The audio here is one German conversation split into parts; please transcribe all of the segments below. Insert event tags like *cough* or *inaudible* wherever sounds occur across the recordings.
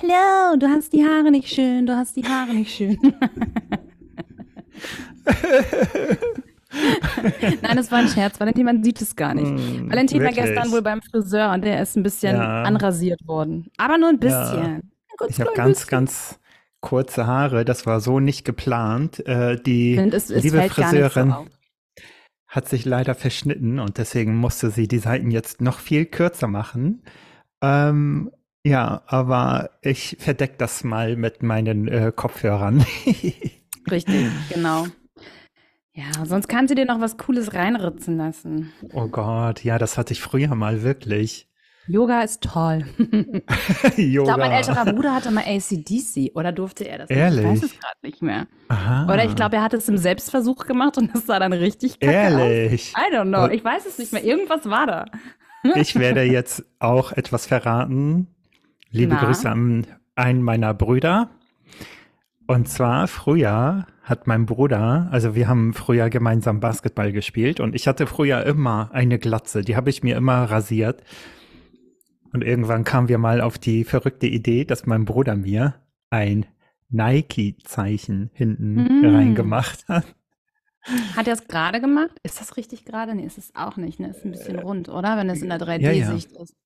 Hello, du hast die Haare nicht schön, du hast die Haare nicht schön. *laughs* Nein, das war ein Scherz. Valentin, man sieht es gar nicht. Mm, Valentin wirklich? war gestern wohl beim Friseur und der ist ein bisschen ja. anrasiert worden. Aber nur ein bisschen. Ja. ich habe ganz, bisschen. ganz kurze Haare. Das war so nicht geplant. Äh, die find, es, es liebe Friseurin so hat sich leider verschnitten und deswegen musste sie die Seiten jetzt noch viel kürzer machen. Ähm, ja, aber ich verdecke das mal mit meinen äh, Kopfhörern. *laughs* Richtig, genau. Ja, sonst kann sie dir noch was Cooles reinritzen lassen. Oh Gott, ja, das hatte ich früher mal wirklich. Yoga ist toll. *laughs* Yoga. Ich glaube, mein älterer Bruder hatte mal ACDC oder durfte er das? Ehrlich? Ich weiß es gerade nicht mehr. Aha. Oder ich glaube, er hat es im Selbstversuch gemacht und *laughs* das sah dann richtig kacke Ehrlich? aus. I don't know. Ich weiß es nicht mehr. Irgendwas war da. ich werde jetzt auch etwas verraten. Liebe Na? Grüße an einen meiner Brüder. Und zwar früher hat mein Bruder, also wir haben früher gemeinsam Basketball gespielt und ich hatte früher immer eine Glatze, die habe ich mir immer rasiert. Und irgendwann kamen wir mal auf die verrückte Idee, dass mein Bruder mir ein Nike-Zeichen hinten mm. reingemacht hat. Hat er es gerade gemacht? Ist das richtig gerade? Nee, ist es auch nicht. Ne? Ist ein bisschen rund, oder? Wenn es in der 3D-Sicht ja, ja. ist.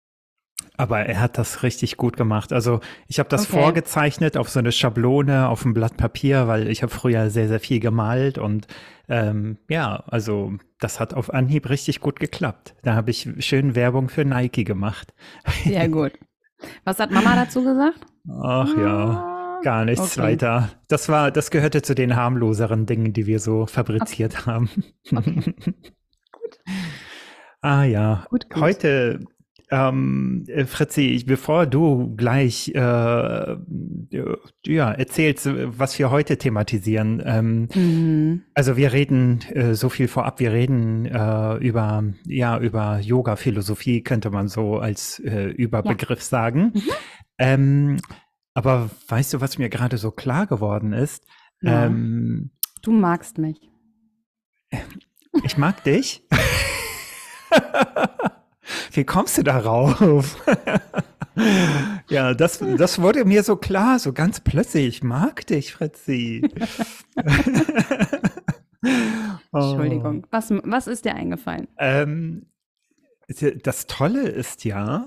Aber er hat das richtig gut gemacht. Also ich habe das okay. vorgezeichnet auf so eine Schablone auf ein Blatt Papier, weil ich habe früher sehr, sehr viel gemalt und ähm, ja, also das hat auf Anhieb richtig gut geklappt. Da habe ich schön Werbung für Nike gemacht. Sehr *laughs* gut. Was hat Mama dazu gesagt? Ach ja, gar nichts okay. weiter. Das war, das gehörte zu den harmloseren Dingen, die wir so fabriziert okay. haben. *laughs* gut. Ah ja, gut, gut. heute ähm, äh, Fritzi, ich, bevor du gleich äh, ja, erzählst, was wir heute thematisieren, ähm, mhm. also wir reden äh, so viel vorab, wir reden äh, über ja über Yoga-Philosophie, könnte man so als äh, Überbegriff ja. sagen. Mhm. Ähm, aber weißt du, was mir gerade so klar geworden ist? Ja. Ähm, du magst mich. Ich mag dich. *laughs* Wie kommst du darauf? *laughs* ja, das, das wurde mir so klar, so ganz plötzlich. Ich mag dich, Fritzi. *laughs* Entschuldigung. Was, was ist dir eingefallen? Ähm, das Tolle ist ja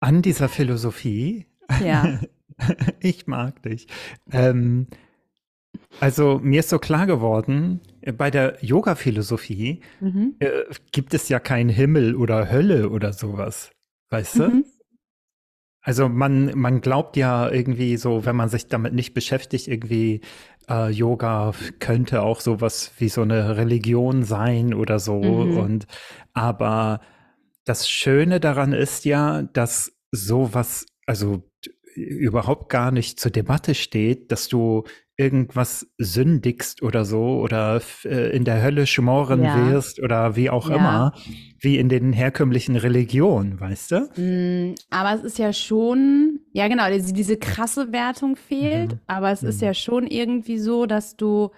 an dieser Philosophie. Ja. *laughs* ich mag dich. Ähm, also mir ist so klar geworden, bei der Yoga-Philosophie mhm. äh, gibt es ja keinen Himmel oder Hölle oder sowas. Weißt du? Mhm. Also man, man glaubt ja irgendwie so, wenn man sich damit nicht beschäftigt, irgendwie äh, Yoga könnte auch sowas wie so eine Religion sein oder so. Mhm. Und aber das Schöne daran ist ja, dass sowas, also überhaupt gar nicht zur Debatte steht, dass du irgendwas sündigst oder so oder äh, in der Hölle schmoren ja. wirst oder wie auch ja. immer, wie in den herkömmlichen Religionen, weißt du? Mm, aber es ist ja schon, ja genau, diese, diese krasse Wertung fehlt, mhm. aber es mhm. ist ja schon irgendwie so, dass du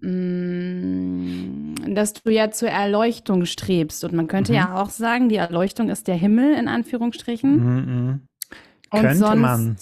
mm, dass du ja zur Erleuchtung strebst. Und man könnte mhm. ja auch sagen, die Erleuchtung ist der Himmel, in Anführungsstrichen. Mhm, mhm. könnte sonst, man.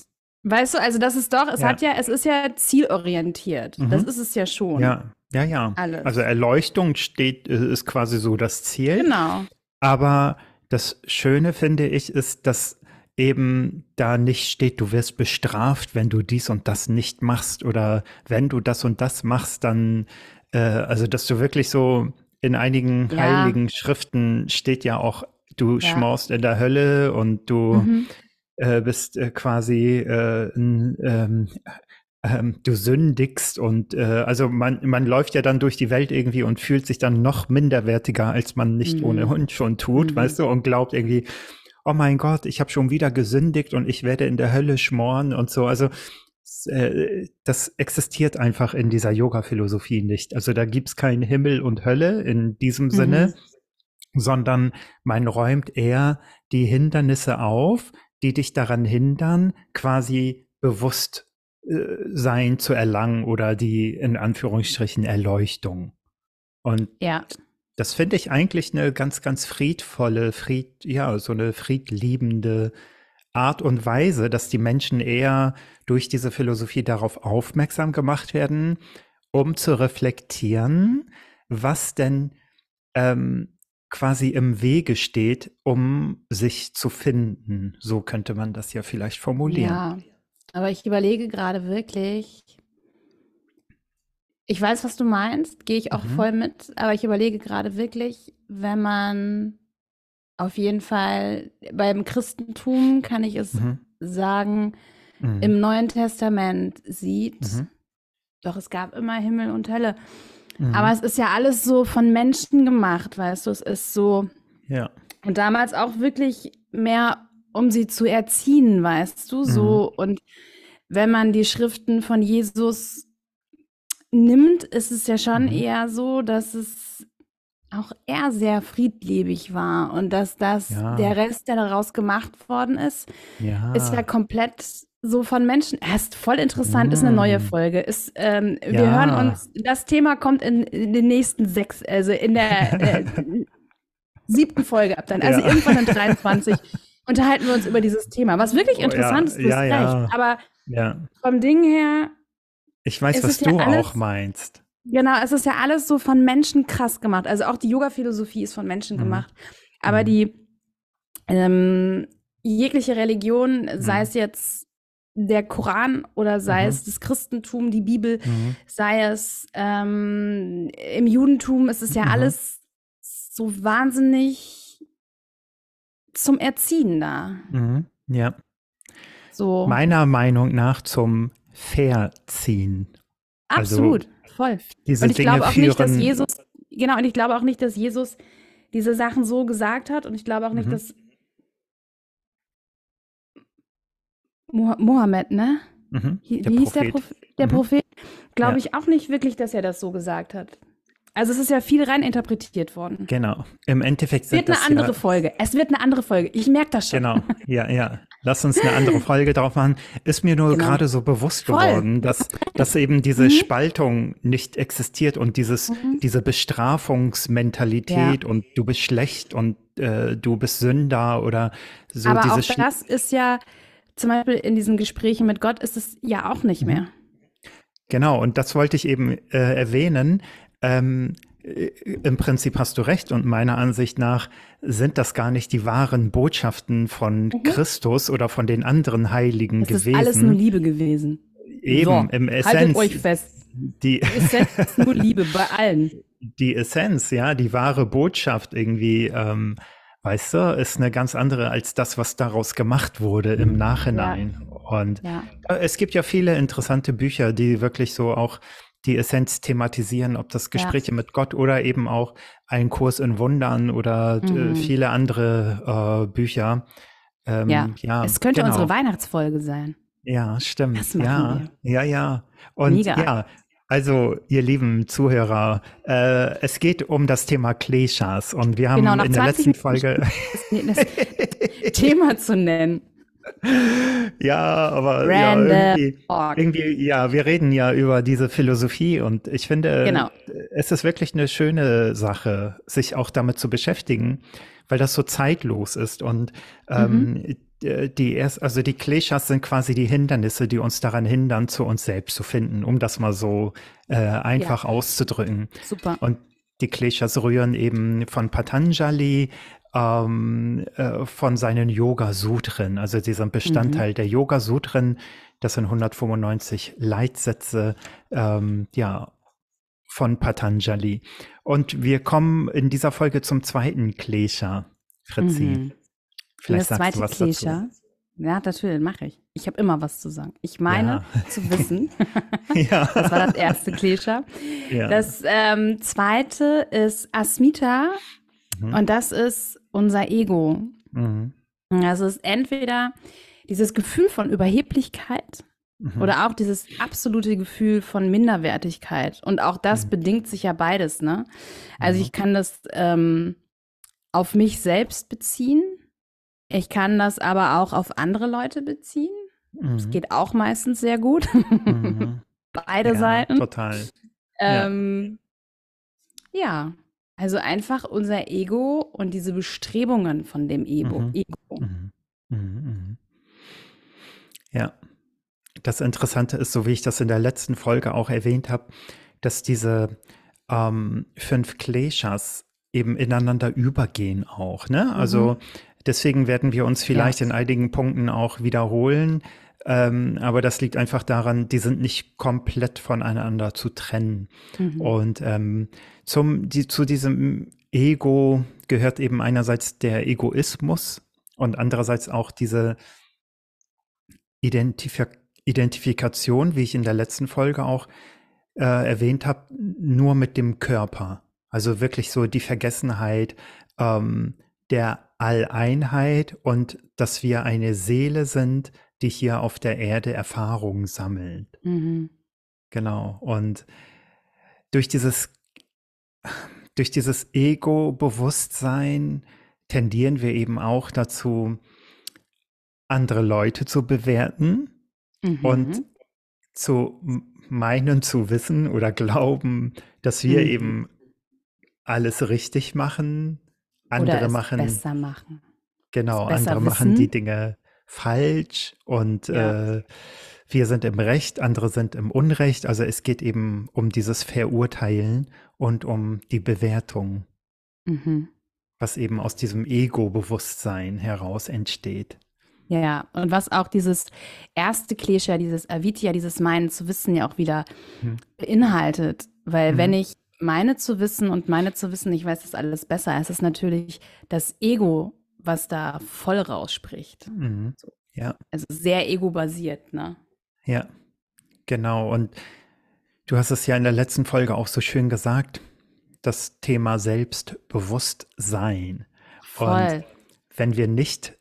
Weißt du, also das ist doch, es ja. hat ja, es ist ja zielorientiert. Mhm. Das ist es ja schon. Ja, ja, ja. Alles. Also Erleuchtung steht, äh, ist quasi so das Ziel. Genau. Aber das Schöne finde ich, ist, dass eben da nicht steht, du wirst bestraft, wenn du dies und das nicht machst oder wenn du das und das machst, dann, äh, also dass du wirklich so in einigen ja. heiligen Schriften steht ja auch, du ja. schmorst in der Hölle und du mhm äh, bist äh, quasi äh, ähm, ähm, du sündigst und äh, also man, man läuft ja dann durch die Welt irgendwie und fühlt sich dann noch minderwertiger, als man nicht mhm. ohne schon tut, mhm. weißt du, und glaubt irgendwie, oh mein Gott, ich habe schon wieder gesündigt und ich werde in der Hölle schmoren und so. Also äh, das existiert einfach in dieser Yoga-Philosophie nicht. Also da gibt's kein Himmel und Hölle in diesem mhm. Sinne, sondern man räumt eher die Hindernisse auf, die dich daran hindern, quasi bewusst äh, sein zu erlangen oder die in Anführungsstrichen Erleuchtung. Und ja. das finde ich eigentlich eine ganz, ganz friedvolle, fried, ja, so eine friedliebende Art und Weise, dass die Menschen eher durch diese Philosophie darauf aufmerksam gemacht werden, um zu reflektieren, was denn ähm, quasi im Wege steht, um sich zu finden. So könnte man das ja vielleicht formulieren. Ja, aber ich überlege gerade wirklich, ich weiß, was du meinst, gehe ich auch mhm. voll mit, aber ich überlege gerade wirklich, wenn man auf jeden Fall beim Christentum kann ich es mhm. sagen, mhm. im Neuen Testament sieht, mhm. doch es gab immer Himmel und Hölle. Mhm. Aber es ist ja alles so von Menschen gemacht, weißt du, es ist so. Ja. Und damals auch wirklich mehr, um sie zu erziehen, weißt du, so. Mhm. Und wenn man die Schriften von Jesus nimmt, ist es ja schon mhm. eher so, dass es auch er sehr friedliebig war und dass das ja. der Rest, der daraus gemacht worden ist, ja. ist ja komplett so von Menschen. Er ist voll interessant, mm. ist eine neue mm. Folge. Ist, ähm, ja. Wir hören uns, das Thema kommt in, in, den nächsten sechs, also in der äh, siebten Folge ab dann, also ja. irgendwann in 23, unterhalten wir uns über dieses Thema. Was wirklich interessant oh, ja. ist, du hast recht. Aber vom Ding her. Ich weiß, was du alles, auch meinst. Genau, es ist ja alles so von Menschen krass gemacht. Also auch die Yoga-Philosophie ist von Menschen mhm. gemacht. Aber mhm. die ähm, jegliche Religion, sei mhm. es jetzt der Koran oder sei mhm. es das Christentum, die Bibel, mhm. sei es ähm, im Judentum, ist es ja mhm. alles so wahnsinnig zum Erziehen da. Mhm. Ja. So. Meiner Meinung nach zum Verziehen. Also Absolut, also, voll. Diese und ich glaube auch nicht, dass Jesus, genau, und ich glaube auch nicht, dass Jesus diese Sachen so gesagt hat und ich glaube auch nicht, mhm. dass Mohammed, ne? Mhm, Wie hieß der, Prophet? der mhm. Prophet? Glaube ja. ich auch nicht wirklich, dass er das so gesagt hat. Also es ist ja viel rein interpretiert worden. Genau. Im Endeffekt es wird eine andere ja, Folge. Es wird eine andere Folge. Ich merke das schon. Genau. *laughs* Ja, ja. Lass uns eine andere Folge drauf machen. Ist mir nur genau. gerade so bewusst Voll. geworden, dass, dass eben diese mhm. Spaltung nicht existiert und dieses, mhm. diese Bestrafungsmentalität ja. und du bist schlecht und äh, du bist Sünder oder so. Aber auch das ist ja zum Beispiel in diesen Gesprächen mit Gott ist es ja auch nicht mhm. mehr. Genau, und das wollte ich eben äh, erwähnen. Ähm, äh, Im Prinzip hast du recht und meiner Ansicht nach sind das gar nicht die wahren Botschaften von mhm. Christus oder von den anderen Heiligen das gewesen. Das ist alles nur Liebe gewesen. Eben, so, im Essenz. Haltet euch fest. Die Essenz ist nur Liebe bei allen. *laughs* Die Essenz, ja, die wahre Botschaft irgendwie ähm, weißt du, ist eine ganz andere als das, was daraus gemacht wurde im Nachhinein. Ja. Und ja. es gibt ja viele interessante Bücher, die wirklich so auch die Essenz thematisieren, ob das Gespräche ja. mit Gott oder eben auch ein Kurs in Wundern oder äh, mhm. viele andere äh, Bücher. Ähm, ja. ja, es könnte genau. unsere Weihnachtsfolge sein. Ja, stimmt. ja, wir. ja, ja. Und Mega. ja, also, ihr lieben Zuhörer, äh, es geht um das Thema Kleshas und wir haben genau, in der letzten Folge *laughs* das *laughs* Thema zu nennen. Ja, aber ja, irgendwie, irgendwie, ja, wir reden ja über diese Philosophie und ich finde, genau. es ist wirklich eine schöne Sache, sich auch damit zu beschäftigen, weil das so zeitlos ist und ähm, mhm. Äh, die erst, also die Kleshas sind quasi die Hindernisse, die uns daran hindern, zu uns selbst zu finden, um das mal so äh, einfach ja. auszudrücken. Super. Und die Kleshas rühren eben von Patanjali, ähm, äh, von seinen Yoga-Sutren, also diesem Bestandteil mhm. der Yoga-Sutren. Das sind 195 Leitsätze, ähm, ja, von Patanjali. Und wir kommen in dieser Folge zum zweiten Klesha, Fritzi. Mhm. Vielleicht das zweite Klischee. Ja, natürlich, mache ich. Ich habe immer was zu sagen. Ich meine ja. *laughs* zu wissen. *laughs* ja. *laughs* Das war das erste Klischee. Ja. Das ähm, zweite ist Asmita mhm. und das ist unser Ego. Mhm. Also es ist entweder dieses Gefühl von Überheblichkeit mhm. oder auch dieses absolute Gefühl von Minderwertigkeit. Und auch das mhm. bedingt sich ja beides, ne? Also mhm. ich kann das ähm, auf mich selbst beziehen ich kann das aber auch auf andere Leute beziehen. Es mhm. geht auch meistens sehr gut. Mhm. *laughs* Beide ja, Seiten. Total. Ähm, ja. ja. also einfach unser Ego und diese Bestrebungen von dem Ego. Mhm. Ego. Mhm. Mhm. Ja. Das Interessante ist, so wie ich das in der letzten Folge auch erwähnt habe, dass diese ähm, fünf Kleshas eben ineinander übergehen auch. Ne? Also mhm. Deswegen werden wir uns vielleicht ja. in einigen Punkten auch wiederholen. Ähm, aber das liegt einfach daran, die sind nicht komplett voneinander zu trennen. Mhm. Und ähm, zum, die, zu diesem Ego gehört eben einerseits der Egoismus und andererseits auch diese Identif Identifikation, wie ich in der letzten Folge auch äh, erwähnt habe, nur mit dem Körper. Also wirklich so die Vergessenheit ähm, der Alleinheit und dass wir eine Seele sind, die hier auf der Erde Erfahrungen sammelt. Mhm. Genau. Und durch dieses, durch dieses Ego-Bewusstsein tendieren wir eben auch dazu, andere Leute zu bewerten mhm. und zu meinen zu wissen oder glauben, dass wir mhm. eben alles richtig machen. Andere machen besser machen. Genau, andere wissen. machen die Dinge falsch und ja. äh, wir sind im Recht, andere sind im Unrecht. Also es geht eben um dieses Verurteilen und um die Bewertung, mhm. was eben aus diesem Ego-Bewusstsein heraus entsteht. Ja, und was auch dieses erste Klischee, dieses Avitia, dieses Meinen zu wissen ja auch wieder mhm. beinhaltet. Weil mhm. wenn ich meine zu wissen und meine zu wissen, ich weiß das alles besser, ist es natürlich das Ego, was da voll rausspricht. Mhm. Ja. Also sehr ego-basiert, ne? Ja, genau. Und du hast es ja in der letzten Folge auch so schön gesagt, das Thema Selbstbewusstsein. Voll. Und wenn wir nicht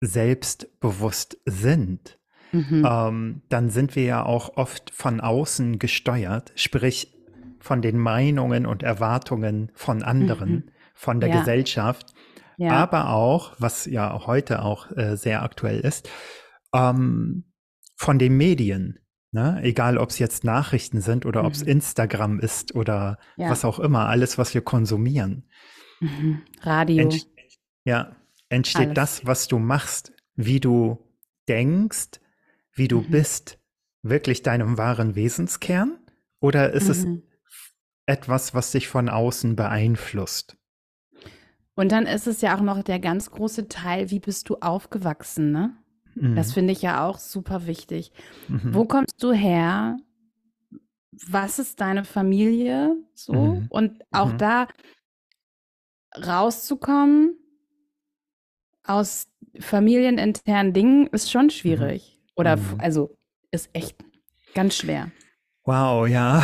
selbstbewusst sind, mhm. ähm, dann sind wir ja auch oft von außen gesteuert, sprich von den Meinungen und Erwartungen von anderen, mhm. von der ja. Gesellschaft, ja. aber auch, was ja heute auch äh, sehr aktuell ist, ähm, von den Medien. Ne? Egal, ob es jetzt Nachrichten sind oder mhm. ob es Instagram ist oder ja. was auch immer, alles, was wir konsumieren. Mhm. Radio. Ent ja, entsteht alles. das, was du machst, wie du denkst, wie du mhm. bist, wirklich deinem wahren Wesenskern? Oder ist es mhm etwas, was dich von außen beeinflusst. Und dann ist es ja auch noch der ganz große Teil, wie bist du aufgewachsen, ne? Mhm. Das finde ich ja auch super wichtig. Mhm. Wo kommst du her? Was ist deine Familie? So. Mhm. Und auch mhm. da rauszukommen aus familieninternen Dingen ist schon schwierig. Mhm. Oder mhm. also ist echt ganz schwer. Wow, ja.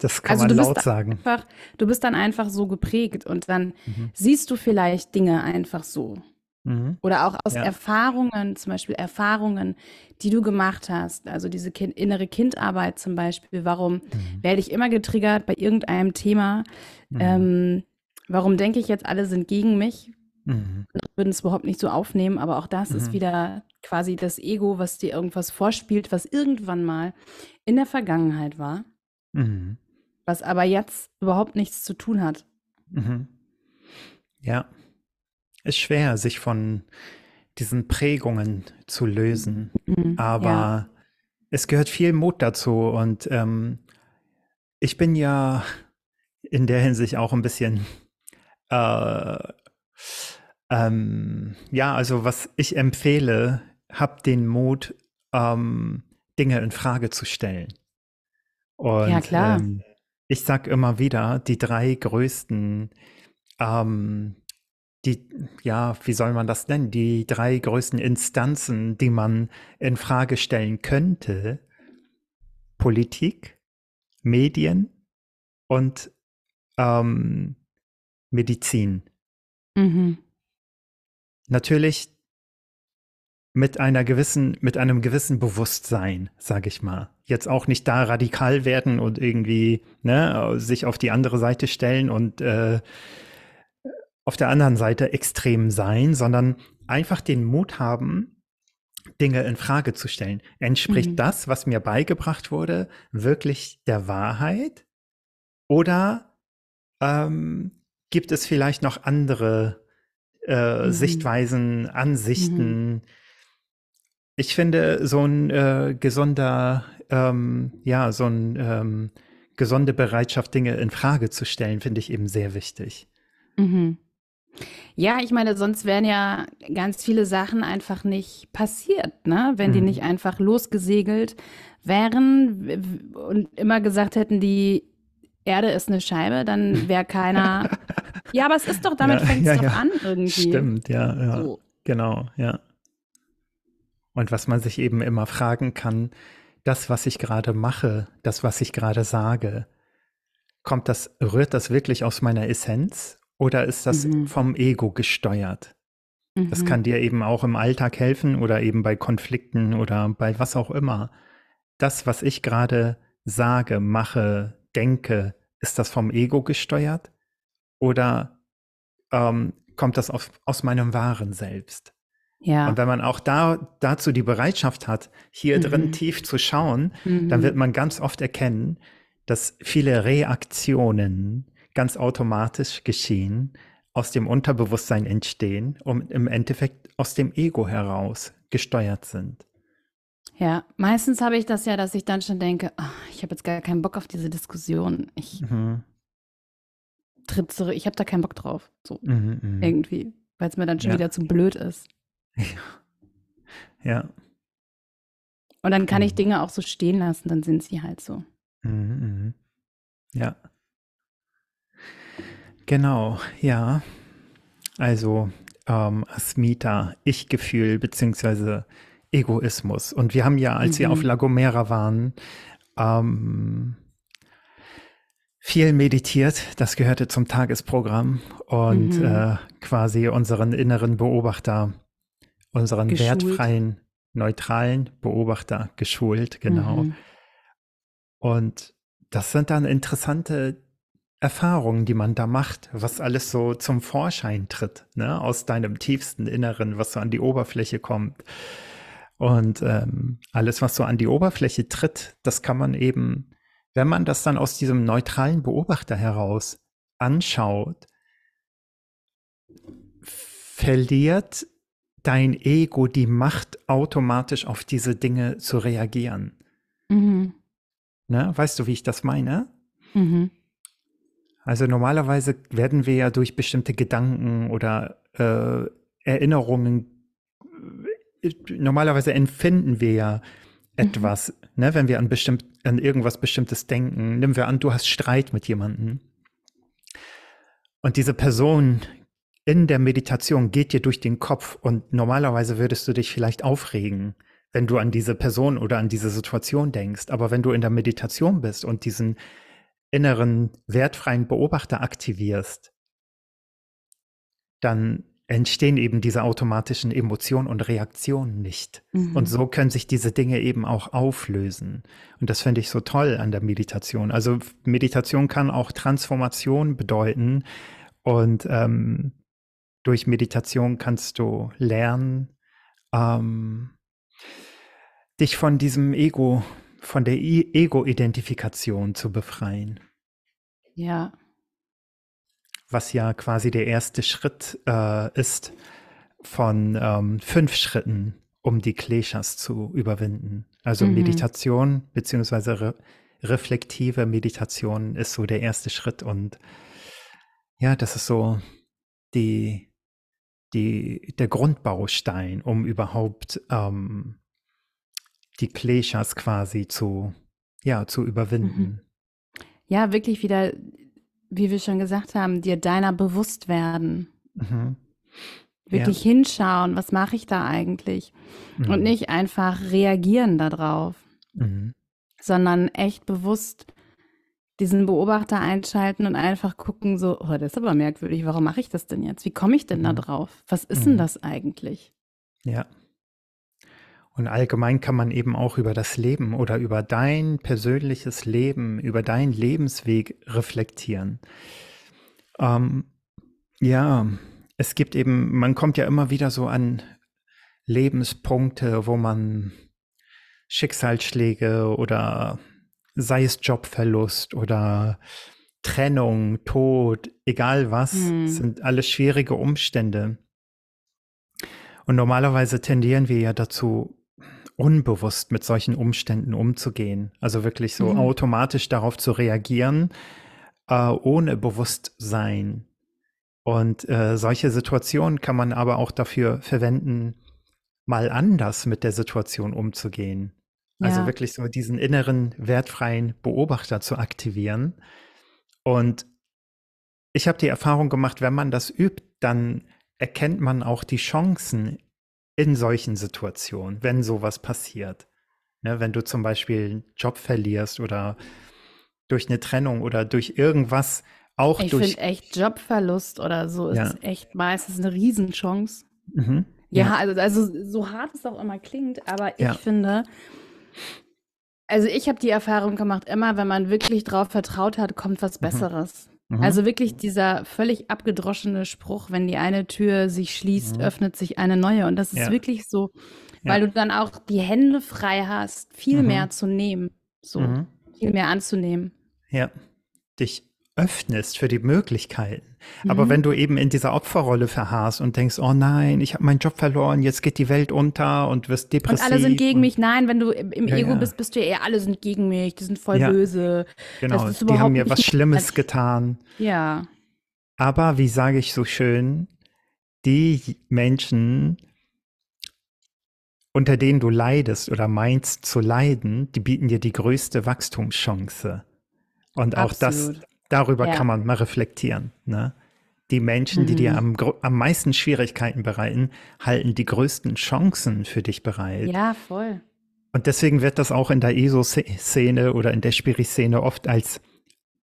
Das kann also man laut sagen. Einfach, du bist dann einfach so geprägt und dann mhm. siehst du vielleicht Dinge einfach so. Mhm. Oder auch aus ja. Erfahrungen, zum Beispiel Erfahrungen, die du gemacht hast, also diese kind, innere Kindarbeit zum Beispiel. Warum mhm. werde ich immer getriggert bei irgendeinem Thema? Mhm. Ähm, warum denke ich jetzt, alle sind gegen mich? Mhm. Würden es überhaupt nicht so aufnehmen, aber auch das ist mhm. wieder quasi das Ego, was dir irgendwas vorspielt, was irgendwann mal in der Vergangenheit war. Mhm was aber jetzt überhaupt nichts zu tun hat. Mhm. Ja, ist schwer, sich von diesen Prägungen zu lösen, mhm. aber ja. es gehört viel Mut dazu und ähm, ich bin ja in der Hinsicht auch ein bisschen äh, ähm, ja, also was ich empfehle, habt den Mut, ähm, Dinge in Frage zu stellen. Und, ja, klar. Ähm, ich sag immer wieder, die drei größten, ähm, die, ja, wie soll man das nennen? Die drei größten Instanzen, die man in Frage stellen könnte: Politik, Medien und ähm, Medizin. Mhm. Natürlich mit einer gewissen, mit einem gewissen Bewusstsein, sage ich mal. Jetzt auch nicht da radikal werden und irgendwie ne, sich auf die andere Seite stellen und äh, auf der anderen Seite extrem sein, sondern einfach den Mut haben, Dinge in Frage zu stellen. Entspricht mhm. das, was mir beigebracht wurde, wirklich der Wahrheit? Oder ähm, gibt es vielleicht noch andere äh, mhm. Sichtweisen, Ansichten, mhm ich finde, so ein äh, gesunder, ähm, ja, so ein ähm, gesunde Bereitschaft, Dinge in Frage zu stellen, finde ich eben sehr wichtig. Mhm. Ja, ich meine, sonst wären ja ganz viele Sachen einfach nicht passiert, ne? Wenn mhm. die nicht einfach losgesegelt wären und immer gesagt hätten, die Erde ist eine Scheibe, dann wäre keiner. *laughs* ja, aber es ist doch, damit ja, fängt es ja, doch ja. an irgendwie. Stimmt, ja, ja. So. Genau, ja. Und was man sich eben immer fragen kann, das, was ich gerade mache, das, was ich gerade sage, kommt das, rührt das wirklich aus meiner Essenz oder ist das mhm. vom Ego gesteuert? Mhm. Das kann dir eben auch im Alltag helfen oder eben bei Konflikten oder bei was auch immer. Das, was ich gerade sage, mache, denke, ist das vom Ego gesteuert oder ähm, kommt das auf, aus meinem wahren Selbst? Ja. Und wenn man auch da, dazu die Bereitschaft hat, hier mhm. drin tief zu schauen, mhm. dann wird man ganz oft erkennen, dass viele Reaktionen ganz automatisch geschehen, aus dem Unterbewusstsein entstehen und im Endeffekt aus dem Ego heraus gesteuert sind. Ja, meistens habe ich das ja, dass ich dann schon denke, oh, ich habe jetzt gar keinen Bock auf diese Diskussion. Ich mhm. tritt zurück, ich habe da keinen Bock drauf. So mhm, mhm. irgendwie, weil es mir dann schon ja. wieder zu blöd ist. *laughs* Ja. Und dann kann ich mhm. Dinge auch so stehen lassen, dann sind sie halt so. Mhm, mhm. Ja. Genau, ja. Also ähm, Asmita, Ich-Gefühl beziehungsweise Egoismus. Und wir haben ja, als mhm. wir auf La Gomera waren, ähm, viel meditiert. Das gehörte zum Tagesprogramm und mhm. äh, quasi unseren inneren Beobachter unseren geschult. wertfreien, neutralen Beobachter geschult, genau. Mhm. Und das sind dann interessante Erfahrungen, die man da macht, was alles so zum Vorschein tritt, ne? aus deinem tiefsten Inneren, was so an die Oberfläche kommt. Und ähm, alles, was so an die Oberfläche tritt, das kann man eben, wenn man das dann aus diesem neutralen Beobachter heraus anschaut, verliert dein Ego die Macht, automatisch auf diese Dinge zu reagieren. Mhm. Ne? Weißt du, wie ich das meine? Mhm. Also normalerweise werden wir ja durch bestimmte Gedanken oder äh, Erinnerungen, äh, normalerweise empfinden wir ja mhm. etwas, mhm. ne? wenn wir an, bestimmt, an irgendwas Bestimmtes denken. Nehmen wir an, du hast Streit mit jemandem. Und diese Person in der Meditation geht dir durch den Kopf und normalerweise würdest du dich vielleicht aufregen, wenn du an diese Person oder an diese Situation denkst. Aber wenn du in der Meditation bist und diesen inneren wertfreien Beobachter aktivierst, dann entstehen eben diese automatischen Emotionen und Reaktionen nicht. Mhm. Und so können sich diese Dinge eben auch auflösen. Und das finde ich so toll an der Meditation. Also Meditation kann auch Transformation bedeuten. Und ähm, durch Meditation kannst du lernen, ähm, dich von diesem Ego, von der Ego-Identifikation zu befreien. Ja. Was ja quasi der erste Schritt äh, ist von ähm, fünf Schritten, um die Kleshas zu überwinden. Also mhm. Meditation beziehungsweise re reflektive Meditation ist so der erste Schritt und ja, das ist so die die, der Grundbaustein, um überhaupt ähm, die Kleshas quasi zu, ja, zu überwinden. Mhm. Ja, wirklich wieder, wie wir schon gesagt haben, dir deiner bewusst werden. Mhm. Wirklich ja. hinschauen, was mache ich da eigentlich? Mhm. Und nicht einfach reagieren darauf, mhm. sondern echt bewusst diesen Beobachter einschalten und einfach gucken, so, oh, das ist aber merkwürdig, warum mache ich das denn jetzt? Wie komme ich denn mhm. da drauf? Was ist mhm. denn das eigentlich? Ja. Und allgemein kann man eben auch über das Leben oder über dein persönliches Leben, über deinen Lebensweg reflektieren. Ähm, ja, es gibt eben, man kommt ja immer wieder so an Lebenspunkte, wo man Schicksalsschläge oder sei es Jobverlust oder Trennung, Tod, egal was, hm. sind alles schwierige Umstände. Und normalerweise tendieren wir ja dazu, unbewusst mit solchen Umständen umzugehen. Also wirklich so mhm. automatisch darauf zu reagieren, äh, ohne Bewusstsein. Und äh, solche Situationen kann man aber auch dafür verwenden, mal anders mit der Situation umzugehen. Also wirklich so diesen inneren wertfreien Beobachter zu aktivieren. Und ich habe die Erfahrung gemacht, wenn man das übt, dann erkennt man auch die Chancen in solchen Situationen, wenn sowas passiert. Ne, wenn du zum Beispiel einen Job verlierst oder durch eine Trennung oder durch irgendwas auch ich durch. Ich finde echt Jobverlust oder so ist ja. echt meistens eine Riesenchance. Mhm. Ja, ja, also, also so hart es auch immer klingt, aber ich ja. finde, also ich habe die Erfahrung gemacht, immer wenn man wirklich drauf vertraut hat, kommt was mhm. Besseres. Mhm. Also wirklich dieser völlig abgedroschene Spruch, wenn die eine Tür sich schließt, mhm. öffnet sich eine neue. Und das ist ja. wirklich so, weil ja. du dann auch die Hände frei hast, viel mhm. mehr zu nehmen, so mhm. viel mehr anzunehmen. Ja, dich öffnest für die Möglichkeiten. Mhm. Aber wenn du eben in dieser Opferrolle verharrst und denkst, oh nein, ich habe meinen Job verloren, jetzt geht die Welt unter und wirst depressiv. Und alle sind gegen mich. Nein, wenn du im ja, Ego ja. bist, bist du eher, alle sind gegen mich, die sind voll ja. böse. Genau, die haben mir was *laughs* Schlimmes getan. Ja. Aber wie sage ich so schön, die Menschen, unter denen du leidest oder meinst zu leiden, die bieten dir die größte Wachstumschance. Und auch Absolut. das Darüber ja. kann man mal reflektieren. Ne? Die Menschen, mhm. die dir mhm. am, am meisten Schwierigkeiten bereiten, halten die größten Chancen für dich bereit. Ja, voll. Und deswegen wird das auch in der ESO-Szene oder in der Spiri-Szene oft als,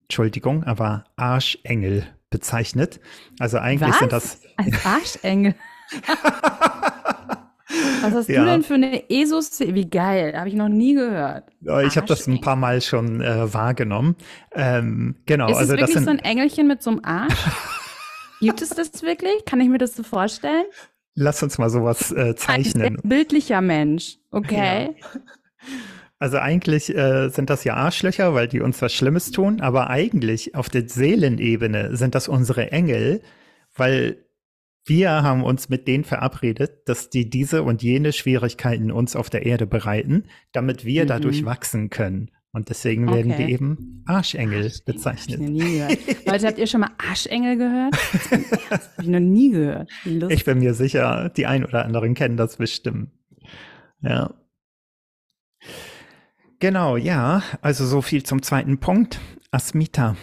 Entschuldigung, aber Arschengel bezeichnet. Also eigentlich Was? sind das. Als *laughs* Arschengel. *laughs* Was hast ja. du denn für eine ESO-Szene? Wie geil, habe ich noch nie gehört. Ich habe das ein paar Mal schon äh, wahrgenommen. Ähm, genau. Ist also es wirklich das sind, so ein Engelchen mit so einem Arsch? *laughs* Gibt es das wirklich? Kann ich mir das so vorstellen? Lass uns mal sowas äh, zeichnen. Ein bildlicher Mensch, okay. Ja. Also eigentlich äh, sind das ja Arschlöcher, weil die uns was Schlimmes tun, aber eigentlich auf der Seelenebene sind das unsere Engel, weil wir haben uns mit denen verabredet, dass die diese und jene Schwierigkeiten uns auf der Erde bereiten, damit wir mhm. dadurch wachsen können. Und deswegen werden okay. die eben Arschengel bezeichnet. Hab ich noch nie gehört. *laughs* Leute, habt ihr schon mal Arschengel gehört? Das habe ich noch nie gehört. Ich bin mir sicher, die ein oder anderen kennen das bestimmt. Ja. Genau, ja. Also so viel zum zweiten Punkt. Asmita.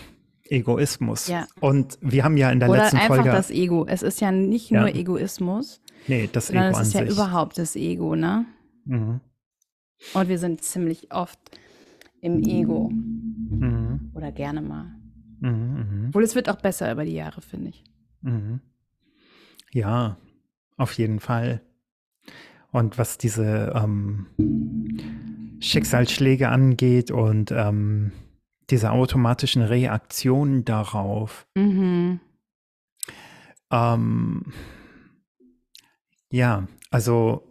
Egoismus. Ja. Und wir haben ja in der Oder letzten einfach Folge. das Ego. Es ist ja nicht nur ja. Egoismus. Nee, das Ego es ist ja sich. überhaupt das Ego, ne? Mhm. Und wir sind ziemlich oft im Ego. Mhm. Oder gerne mal. Mhm, mhm, Obwohl es wird auch besser über die Jahre, finde ich. Mhm. Ja, auf jeden Fall. Und was diese ähm, Schicksalsschläge angeht und ähm, diese automatischen Reaktionen darauf. Mhm. Ähm, ja, also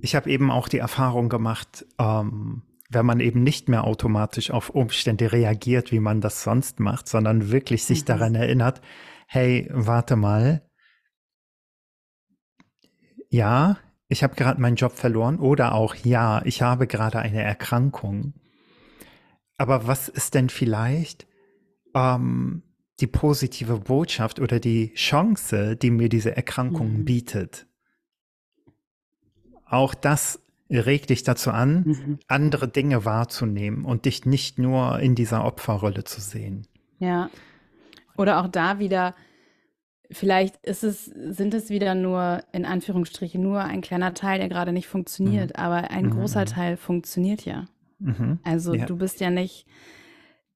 ich habe eben auch die Erfahrung gemacht, ähm, wenn man eben nicht mehr automatisch auf Umstände reagiert, wie man das sonst macht, sondern wirklich sich mhm. daran erinnert, hey, warte mal, ja, ich habe gerade meinen Job verloren oder auch ja, ich habe gerade eine Erkrankung. Aber was ist denn vielleicht ähm, die positive Botschaft oder die Chance, die mir diese Erkrankung mhm. bietet? Auch das regt dich dazu an, mhm. andere Dinge wahrzunehmen und dich nicht nur in dieser Opferrolle zu sehen. Ja. Oder auch da wieder, vielleicht ist es, sind es wieder nur, in Anführungsstrichen, nur ein kleiner Teil, der gerade nicht funktioniert, mhm. aber ein großer mhm. Teil funktioniert ja. Mhm. Also ja. du bist ja nicht,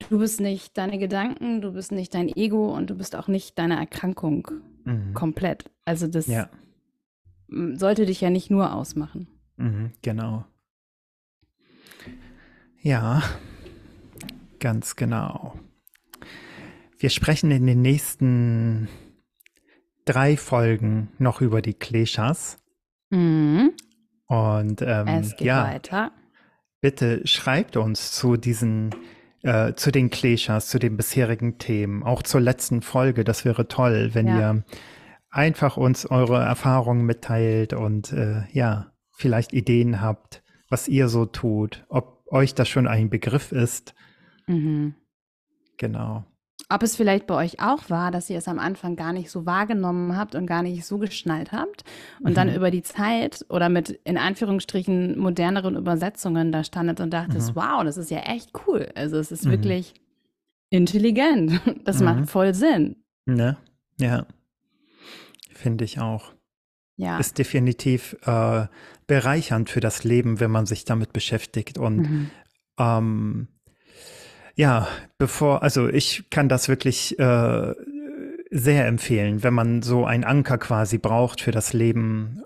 du bist nicht deine Gedanken, du bist nicht dein Ego und du bist auch nicht deine Erkrankung mhm. komplett. Also das ja. sollte dich ja nicht nur ausmachen. Mhm, genau. Ja, ganz genau. Wir sprechen in den nächsten drei Folgen noch über die Kleshas. Mhm. Und ähm, es geht ja, weiter. Bitte schreibt uns zu diesen, äh, zu den Kleshas, zu den bisherigen Themen, auch zur letzten Folge. Das wäre toll, wenn ja. ihr einfach uns eure Erfahrungen mitteilt und äh, ja, vielleicht Ideen habt was ihr so tut, ob euch das schon ein Begriff ist. Mhm. Genau. Ob es vielleicht bei euch auch war, dass ihr es am Anfang gar nicht so wahrgenommen habt und gar nicht so geschnallt habt und mhm. dann über die Zeit oder mit in Anführungsstrichen moderneren Übersetzungen da standet und dachtet, mhm. wow, das ist ja echt cool. Also es ist mhm. wirklich intelligent. *laughs* Das macht mhm. voll Sinn. Ne? Ja. Finde ich auch. Ja. Ist definitiv äh, bereichernd für das Leben, wenn man sich damit beschäftigt und mhm. ähm, ja, bevor, also ich kann das wirklich äh, sehr empfehlen, wenn man so einen Anker quasi braucht für das Leben,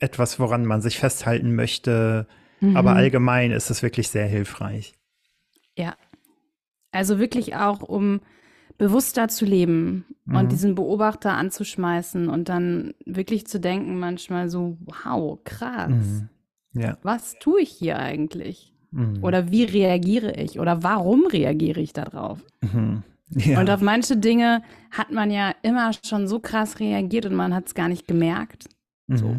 etwas, woran man sich festhalten möchte. Mhm. Aber allgemein ist es wirklich sehr hilfreich. Ja. Also wirklich auch, um bewusster zu leben mhm. und diesen Beobachter anzuschmeißen und dann wirklich zu denken, manchmal so, wow, krass. Mhm. Ja. Was tue ich hier eigentlich? Mhm. Oder wie reagiere ich? Oder warum reagiere ich darauf? Mhm. Ja. Und auf manche Dinge hat man ja immer schon so krass reagiert und man hat es gar nicht gemerkt. Mhm. So.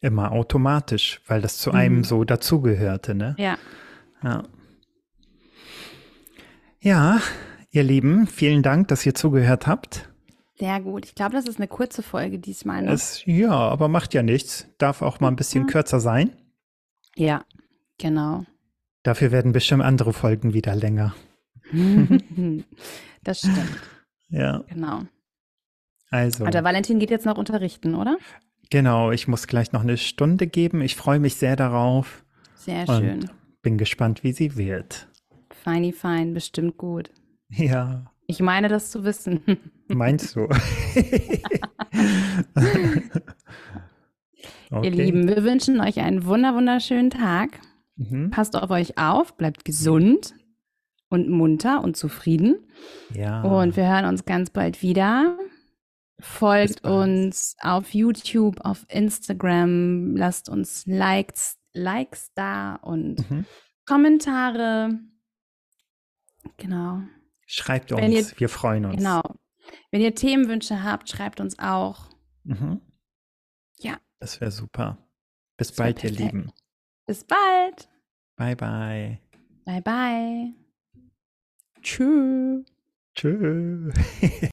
Immer automatisch, weil das zu einem mhm. so dazugehörte, ne? Ja. Ja. Ja, ihr Lieben, vielen Dank, dass ihr zugehört habt. Sehr gut. Ich glaube, das ist eine kurze Folge diesmal. Ne? Es, ja, aber macht ja nichts. Darf auch mal ein bisschen mhm. kürzer sein. Ja. Genau. Dafür werden bestimmt andere Folgen wieder länger. *laughs* das stimmt. Ja. Genau. Also. Und der Valentin geht jetzt noch unterrichten, oder? Genau, ich muss gleich noch eine Stunde geben. Ich freue mich sehr darauf. Sehr schön. Bin gespannt, wie sie wird. Feini fein, bestimmt gut. Ja. Ich meine das zu wissen. *laughs* Meinst du? *laughs* okay. Ihr Lieben, wir wünschen euch einen wunder wunderschönen Tag. Mhm. Passt auf euch auf, bleibt gesund und munter und zufrieden. Ja. Und wir hören uns ganz bald wieder. Folgt uns auf YouTube, auf Instagram, lasst uns Likes, Likes da und mhm. Kommentare. Genau. Schreibt uns, ihr, wir freuen uns. Genau. Wenn ihr Themenwünsche habt, schreibt uns auch. Mhm. Ja. Das wäre super. Bis das bald, ihr Lieben. Bis bald. Bye, bye. Bye, bye. Tschüss. Tschüss. *laughs*